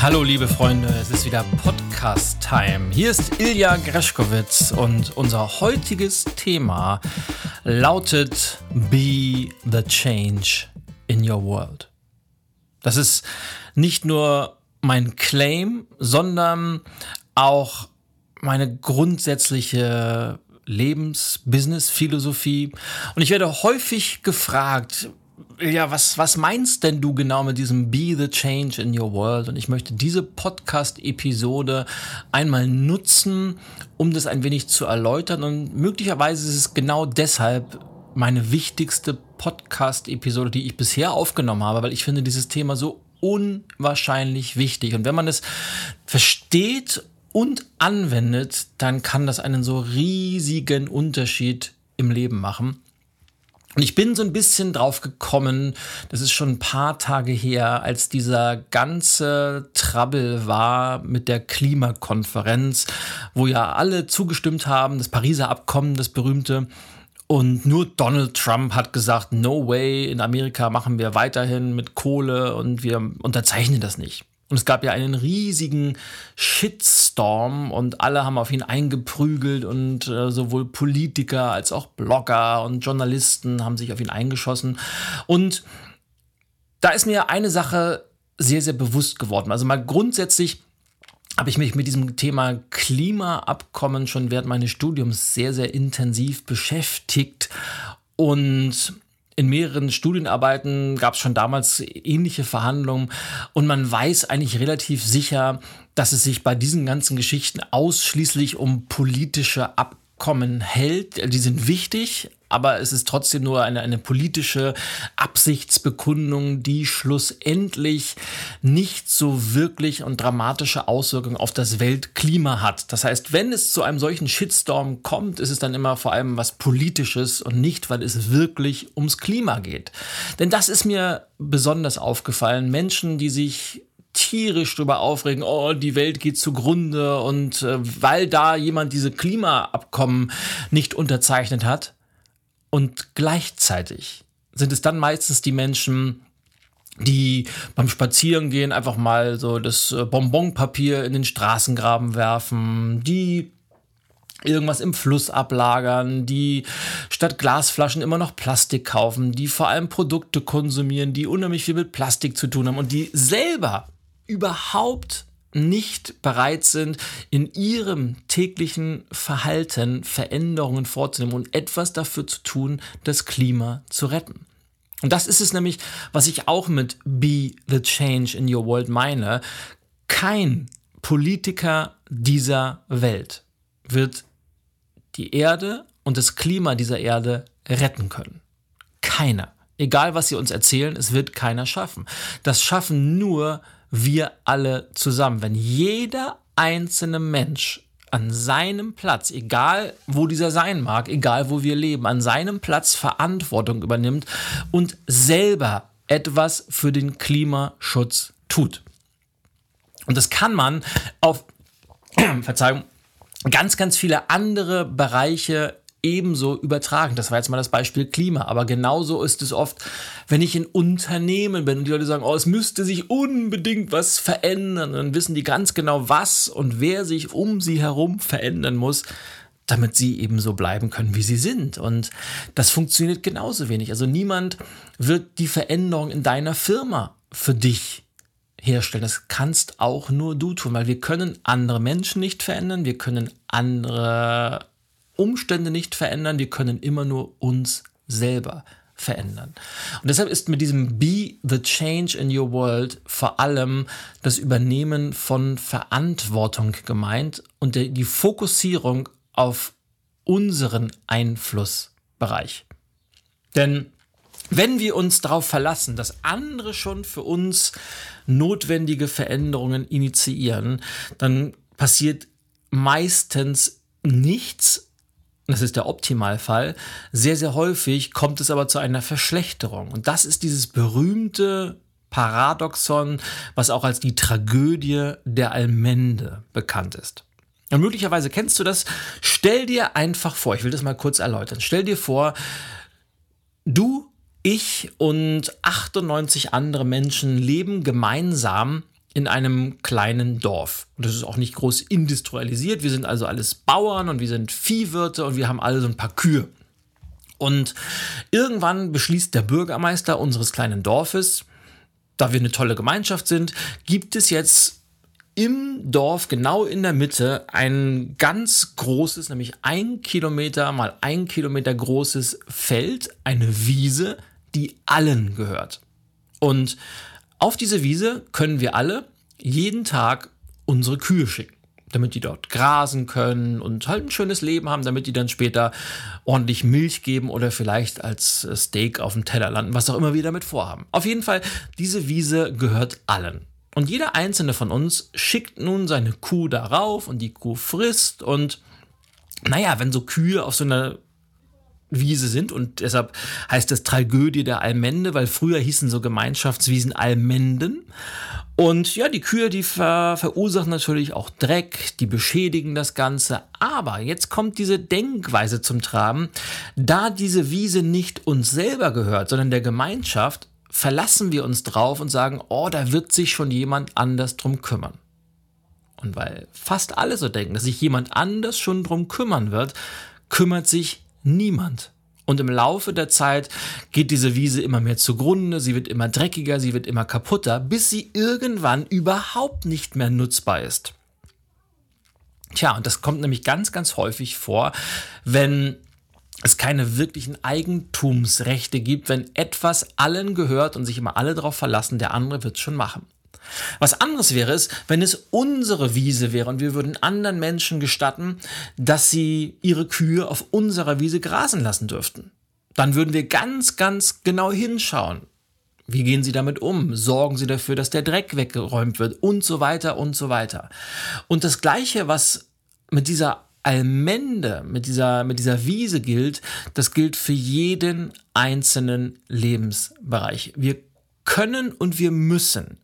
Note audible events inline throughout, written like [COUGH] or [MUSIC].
Hallo liebe Freunde, es ist wieder Podcast-Time. Hier ist Ilja Greschkowitz und unser heutiges Thema lautet Be the Change in Your World. Das ist nicht nur mein Claim, sondern auch meine grundsätzliche Lebens-Business-Philosophie. Und ich werde häufig gefragt, ja, was, was meinst denn du genau mit diesem Be the Change in Your World? Und ich möchte diese Podcast-Episode einmal nutzen, um das ein wenig zu erläutern. Und möglicherweise ist es genau deshalb meine wichtigste Podcast-Episode, die ich bisher aufgenommen habe, weil ich finde dieses Thema so unwahrscheinlich wichtig. Und wenn man es versteht und anwendet, dann kann das einen so riesigen Unterschied im Leben machen. Und ich bin so ein bisschen drauf gekommen, das ist schon ein paar Tage her, als dieser ganze Trouble war mit der Klimakonferenz, wo ja alle zugestimmt haben, das Pariser Abkommen, das berühmte. Und nur Donald Trump hat gesagt, no way, in Amerika machen wir weiterhin mit Kohle und wir unterzeichnen das nicht. Und es gab ja einen riesigen Shitstorm und alle haben auf ihn eingeprügelt und äh, sowohl Politiker als auch Blogger und Journalisten haben sich auf ihn eingeschossen. Und da ist mir eine Sache sehr, sehr bewusst geworden. Also mal grundsätzlich habe ich mich mit diesem Thema Klimaabkommen schon während meines Studiums sehr, sehr intensiv beschäftigt. Und in mehreren Studienarbeiten gab es schon damals ähnliche Verhandlungen und man weiß eigentlich relativ sicher, dass es sich bei diesen ganzen Geschichten ausschließlich um politische Abkommen hält. Die sind wichtig, aber es ist trotzdem nur eine, eine politische Absichtsbekundung, die schlussendlich nicht so wirklich und dramatische Auswirkungen auf das Weltklima hat. Das heißt, wenn es zu einem solchen Shitstorm kommt, ist es dann immer vor allem was Politisches und nicht, weil es wirklich ums Klima geht. Denn das ist mir besonders aufgefallen. Menschen, die sich tierisch drüber aufregen, oh, die Welt geht zugrunde und äh, weil da jemand diese Klimaabkommen nicht unterzeichnet hat, und gleichzeitig sind es dann meistens die Menschen, die beim Spazierengehen einfach mal so das äh, Bonbonpapier in den Straßengraben werfen, die irgendwas im Fluss ablagern, die statt Glasflaschen immer noch Plastik kaufen, die vor allem Produkte konsumieren, die unheimlich viel mit Plastik zu tun haben und die selber überhaupt nicht bereit sind, in ihrem täglichen Verhalten Veränderungen vorzunehmen und etwas dafür zu tun, das Klima zu retten. Und das ist es nämlich, was ich auch mit Be the Change in Your World meine. Kein Politiker dieser Welt wird die Erde und das Klima dieser Erde retten können. Keiner. Egal, was sie uns erzählen, es wird keiner schaffen. Das schaffen nur wir alle zusammen. Wenn jeder einzelne Mensch an seinem Platz, egal wo dieser sein mag, egal wo wir leben, an seinem Platz Verantwortung übernimmt und selber etwas für den Klimaschutz tut. Und das kann man auf, [CLEARS THROAT] Verzeihung, ganz, ganz viele andere Bereiche ebenso übertragen. Das war jetzt mal das Beispiel Klima, aber genauso ist es oft, wenn ich in Unternehmen bin und die Leute sagen, oh, es müsste sich unbedingt was verändern, dann wissen die ganz genau, was und wer sich um sie herum verändern muss, damit sie eben so bleiben können, wie sie sind. Und das funktioniert genauso wenig. Also niemand wird die Veränderung in deiner Firma für dich herstellen. Das kannst auch nur du tun, weil wir können andere Menschen nicht verändern, wir können andere Umstände nicht verändern, wir können immer nur uns selber verändern. Und deshalb ist mit diesem Be the Change in Your World vor allem das Übernehmen von Verantwortung gemeint und die Fokussierung auf unseren Einflussbereich. Denn wenn wir uns darauf verlassen, dass andere schon für uns notwendige Veränderungen initiieren, dann passiert meistens nichts das ist der Optimalfall, sehr, sehr häufig kommt es aber zu einer Verschlechterung. Und das ist dieses berühmte Paradoxon, was auch als die Tragödie der Allmende bekannt ist. Und möglicherweise kennst du das. Stell dir einfach vor, ich will das mal kurz erläutern. Stell dir vor, du, ich und 98 andere Menschen leben gemeinsam in einem kleinen Dorf. Und das ist auch nicht groß industrialisiert. Wir sind also alles Bauern und wir sind Viehwirte und wir haben alle so ein paar Kühe. Und irgendwann beschließt der Bürgermeister unseres kleinen Dorfes, da wir eine tolle Gemeinschaft sind, gibt es jetzt im Dorf, genau in der Mitte, ein ganz großes, nämlich ein Kilometer mal ein Kilometer großes Feld, eine Wiese, die allen gehört. Und auf diese Wiese können wir alle jeden Tag unsere Kühe schicken, damit die dort grasen können und halt ein schönes Leben haben, damit die dann später ordentlich Milch geben oder vielleicht als Steak auf dem Teller landen, was auch immer wir damit vorhaben. Auf jeden Fall, diese Wiese gehört allen. Und jeder einzelne von uns schickt nun seine Kuh darauf und die Kuh frisst und naja, wenn so Kühe auf so einer Wiese sind und deshalb heißt es Tragödie der Allmende, weil früher hießen so Gemeinschaftswiesen Allmenden. Und ja, die Kühe, die ver verursachen natürlich auch Dreck, die beschädigen das Ganze. Aber jetzt kommt diese Denkweise zum Traben. Da diese Wiese nicht uns selber gehört, sondern der Gemeinschaft, verlassen wir uns drauf und sagen, oh, da wird sich schon jemand anders drum kümmern. Und weil fast alle so denken, dass sich jemand anders schon drum kümmern wird, kümmert sich niemand. Und im Laufe der Zeit geht diese Wiese immer mehr zugrunde, sie wird immer dreckiger, sie wird immer kaputter, bis sie irgendwann überhaupt nicht mehr nutzbar ist. Tja, und das kommt nämlich ganz, ganz häufig vor, wenn es keine wirklichen Eigentumsrechte gibt, wenn etwas allen gehört und sich immer alle darauf verlassen, der andere wird es schon machen. Was anderes wäre es, wenn es unsere Wiese wäre und wir würden anderen Menschen gestatten, dass sie ihre Kühe auf unserer Wiese grasen lassen dürften. Dann würden wir ganz, ganz genau hinschauen. Wie gehen Sie damit um? Sorgen Sie dafür, dass der Dreck weggeräumt wird und so weiter und so weiter. Und das Gleiche, was mit dieser Allmende, mit dieser, mit dieser Wiese gilt, das gilt für jeden einzelnen Lebensbereich. Wir können und wir müssen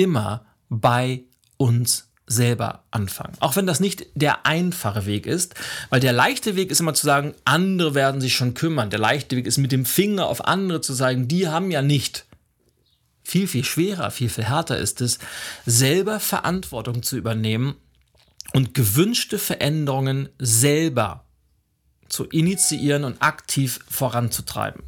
immer bei uns selber anfangen. Auch wenn das nicht der einfache Weg ist, weil der leichte Weg ist immer zu sagen, andere werden sich schon kümmern. Der leichte Weg ist mit dem Finger auf andere zu sagen, die haben ja nicht. Viel, viel schwerer, viel, viel härter ist es, selber Verantwortung zu übernehmen und gewünschte Veränderungen selber zu initiieren und aktiv voranzutreiben.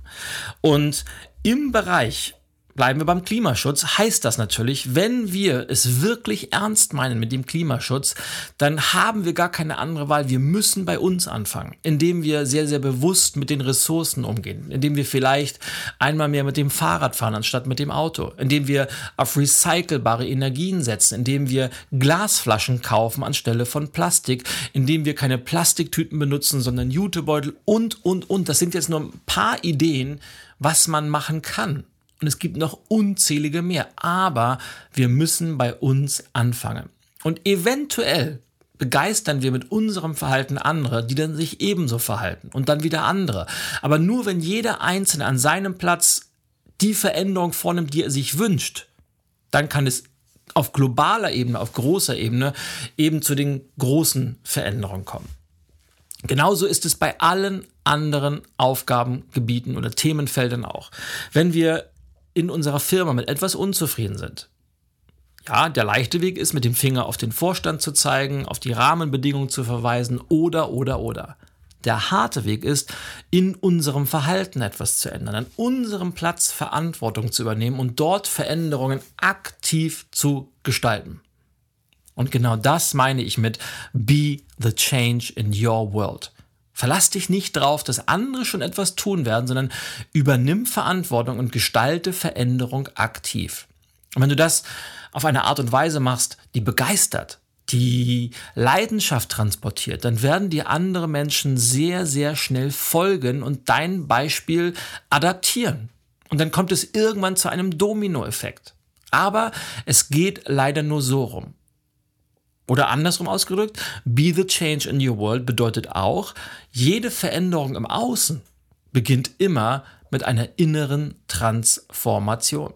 Und im Bereich Bleiben wir beim Klimaschutz, heißt das natürlich, wenn wir es wirklich ernst meinen mit dem Klimaschutz, dann haben wir gar keine andere Wahl. Wir müssen bei uns anfangen, indem wir sehr, sehr bewusst mit den Ressourcen umgehen, indem wir vielleicht einmal mehr mit dem Fahrrad fahren anstatt mit dem Auto, indem wir auf recycelbare Energien setzen, indem wir Glasflaschen kaufen anstelle von Plastik, indem wir keine Plastiktüten benutzen, sondern Jutebeutel und, und, und. Das sind jetzt nur ein paar Ideen, was man machen kann. Und es gibt noch unzählige mehr. Aber wir müssen bei uns anfangen. Und eventuell begeistern wir mit unserem Verhalten andere, die dann sich ebenso verhalten und dann wieder andere. Aber nur wenn jeder Einzelne an seinem Platz die Veränderung vornimmt, die er sich wünscht, dann kann es auf globaler Ebene, auf großer Ebene eben zu den großen Veränderungen kommen. Genauso ist es bei allen anderen Aufgabengebieten oder Themenfeldern auch. Wenn wir in unserer Firma mit etwas unzufrieden sind. Ja, der leichte Weg ist, mit dem Finger auf den Vorstand zu zeigen, auf die Rahmenbedingungen zu verweisen oder, oder, oder. Der harte Weg ist, in unserem Verhalten etwas zu ändern, an unserem Platz Verantwortung zu übernehmen und dort Veränderungen aktiv zu gestalten. Und genau das meine ich mit Be the Change in Your World. Verlass dich nicht drauf, dass andere schon etwas tun werden, sondern übernimm Verantwortung und gestalte Veränderung aktiv. Und wenn du das auf eine Art und Weise machst, die begeistert, die Leidenschaft transportiert, dann werden dir andere Menschen sehr, sehr schnell folgen und dein Beispiel adaptieren. Und dann kommt es irgendwann zu einem Dominoeffekt. Aber es geht leider nur so rum. Oder andersrum ausgedrückt, be the change in your world bedeutet auch, jede Veränderung im Außen beginnt immer mit einer inneren Transformation.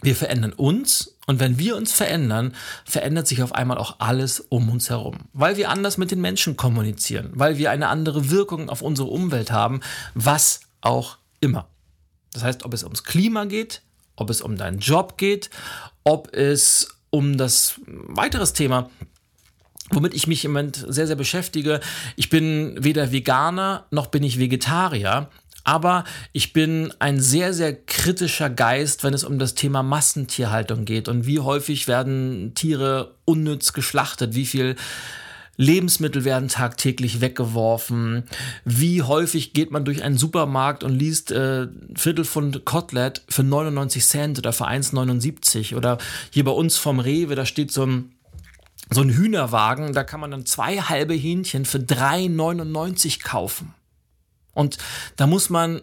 Wir verändern uns und wenn wir uns verändern, verändert sich auf einmal auch alles um uns herum, weil wir anders mit den Menschen kommunizieren, weil wir eine andere Wirkung auf unsere Umwelt haben, was auch immer. Das heißt, ob es ums Klima geht, ob es um deinen Job geht, ob es um das weiteres Thema womit ich mich im Moment sehr, sehr beschäftige. Ich bin weder Veganer noch bin ich Vegetarier. Aber ich bin ein sehr, sehr kritischer Geist, wenn es um das Thema Massentierhaltung geht und wie häufig werden Tiere unnütz geschlachtet, wie viel Lebensmittel werden tagtäglich weggeworfen. Wie häufig geht man durch einen Supermarkt und liest äh, Viertelpfund Kotelett für 99 Cent oder für 1,79 oder hier bei uns vom Rewe, da steht so ein so ein Hühnerwagen, da kann man dann zwei halbe Hähnchen für 3,99 kaufen. Und da muss man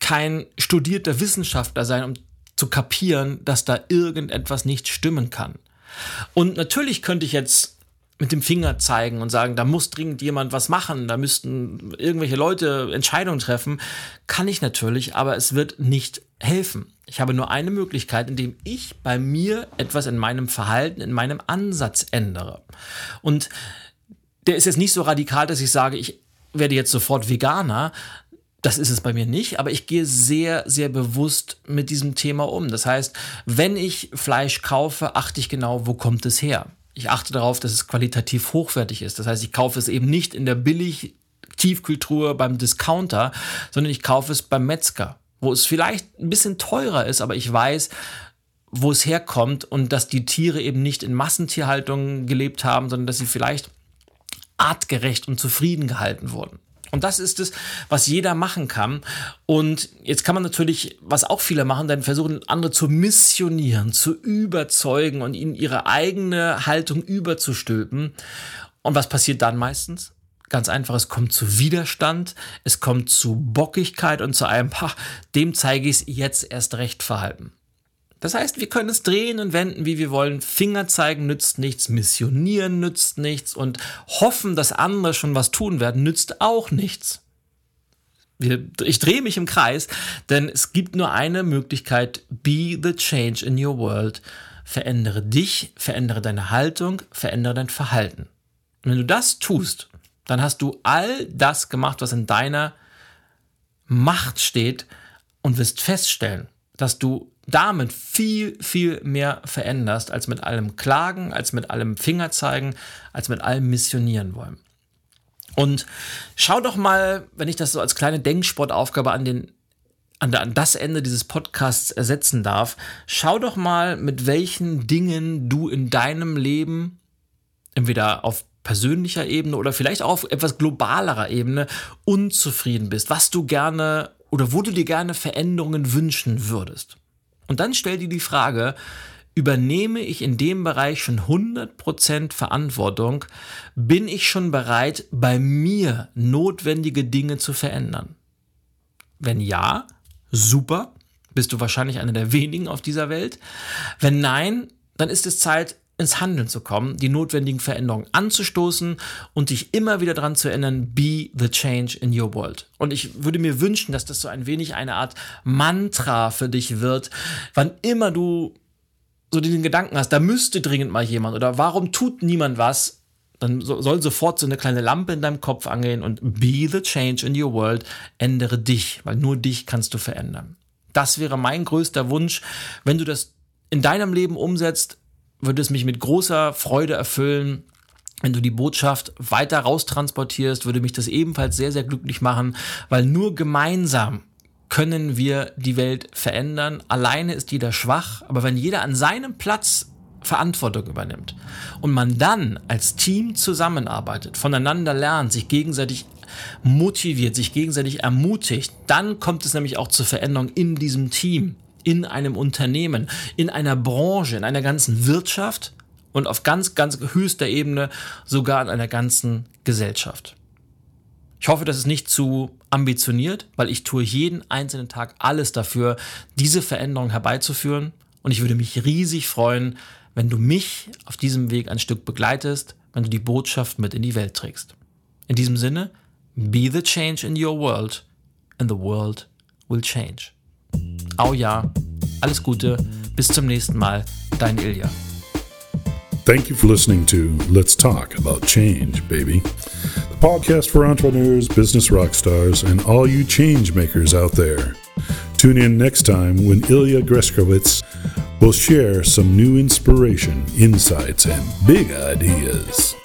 kein studierter Wissenschaftler sein, um zu kapieren, dass da irgendetwas nicht stimmen kann. Und natürlich könnte ich jetzt mit dem Finger zeigen und sagen, da muss dringend jemand was machen, da müssten irgendwelche Leute Entscheidungen treffen, kann ich natürlich, aber es wird nicht helfen. Ich habe nur eine Möglichkeit, indem ich bei mir etwas in meinem Verhalten, in meinem Ansatz ändere. Und der ist jetzt nicht so radikal, dass ich sage, ich werde jetzt sofort Veganer. Das ist es bei mir nicht, aber ich gehe sehr, sehr bewusst mit diesem Thema um. Das heißt, wenn ich Fleisch kaufe, achte ich genau, wo kommt es her ich achte darauf, dass es qualitativ hochwertig ist. Das heißt, ich kaufe es eben nicht in der billig Tiefkultur beim Discounter, sondern ich kaufe es beim Metzger, wo es vielleicht ein bisschen teurer ist, aber ich weiß, wo es herkommt und dass die Tiere eben nicht in Massentierhaltung gelebt haben, sondern dass sie vielleicht artgerecht und zufrieden gehalten wurden. Und das ist es, was jeder machen kann. Und jetzt kann man natürlich, was auch viele machen, dann versuchen, andere zu missionieren, zu überzeugen und ihnen ihre eigene Haltung überzustülpen. Und was passiert dann meistens? Ganz einfach, es kommt zu Widerstand, es kommt zu Bockigkeit und zu einem, pach, dem zeige ich es jetzt erst recht verhalten. Das heißt, wir können es drehen und wenden, wie wir wollen. Finger zeigen nützt nichts, missionieren nützt nichts und hoffen, dass andere schon was tun werden, nützt auch nichts. Ich drehe mich im Kreis, denn es gibt nur eine Möglichkeit, be the change in your world. Verändere dich, verändere deine Haltung, verändere dein Verhalten. Und wenn du das tust, dann hast du all das gemacht, was in deiner Macht steht und wirst feststellen, dass du damit viel, viel mehr veränderst, als mit allem Klagen, als mit allem Fingerzeigen, als mit allem Missionieren wollen. Und schau doch mal, wenn ich das so als kleine Denksportaufgabe an den an, das Ende dieses Podcasts ersetzen darf, schau doch mal, mit welchen Dingen du in deinem Leben entweder auf persönlicher Ebene oder vielleicht auch auf etwas globalerer Ebene unzufrieden bist, was du gerne oder wo du dir gerne Veränderungen wünschen würdest. Und dann stell dir die Frage, übernehme ich in dem Bereich schon 100% Verantwortung? Bin ich schon bereit, bei mir notwendige Dinge zu verändern? Wenn ja, super, bist du wahrscheinlich einer der wenigen auf dieser Welt. Wenn nein, dann ist es Zeit, ins Handeln zu kommen, die notwendigen Veränderungen anzustoßen und dich immer wieder daran zu erinnern, be the change in your world. Und ich würde mir wünschen, dass das so ein wenig eine Art Mantra für dich wird, wann immer du so den Gedanken hast, da müsste dringend mal jemand oder warum tut niemand was, dann soll sofort so eine kleine Lampe in deinem Kopf angehen und be the change in your world, ändere dich, weil nur dich kannst du verändern. Das wäre mein größter Wunsch, wenn du das in deinem Leben umsetzt, würde es mich mit großer Freude erfüllen, wenn du die Botschaft weiter raustransportierst, würde mich das ebenfalls sehr, sehr glücklich machen, weil nur gemeinsam können wir die Welt verändern. Alleine ist jeder schwach, aber wenn jeder an seinem Platz Verantwortung übernimmt und man dann als Team zusammenarbeitet, voneinander lernt, sich gegenseitig motiviert, sich gegenseitig ermutigt, dann kommt es nämlich auch zur Veränderung in diesem Team in einem Unternehmen, in einer Branche, in einer ganzen Wirtschaft und auf ganz, ganz höchster Ebene sogar in einer ganzen Gesellschaft. Ich hoffe, das ist nicht zu ambitioniert, weil ich tue jeden einzelnen Tag alles dafür, diese Veränderung herbeizuführen. Und ich würde mich riesig freuen, wenn du mich auf diesem Weg ein Stück begleitest, wenn du die Botschaft mit in die Welt trägst. In diesem Sinne, be the change in your world and the world will change. Au ja, alles Gute, bis zum nächsten Mal, dein Ilja. Thank you for listening to Let's Talk About Change, baby. The podcast for entrepreneurs, business rock stars, and all you change makers out there. Tune in next time when Ilya Greskowitz will share some new inspiration, insights, and big ideas.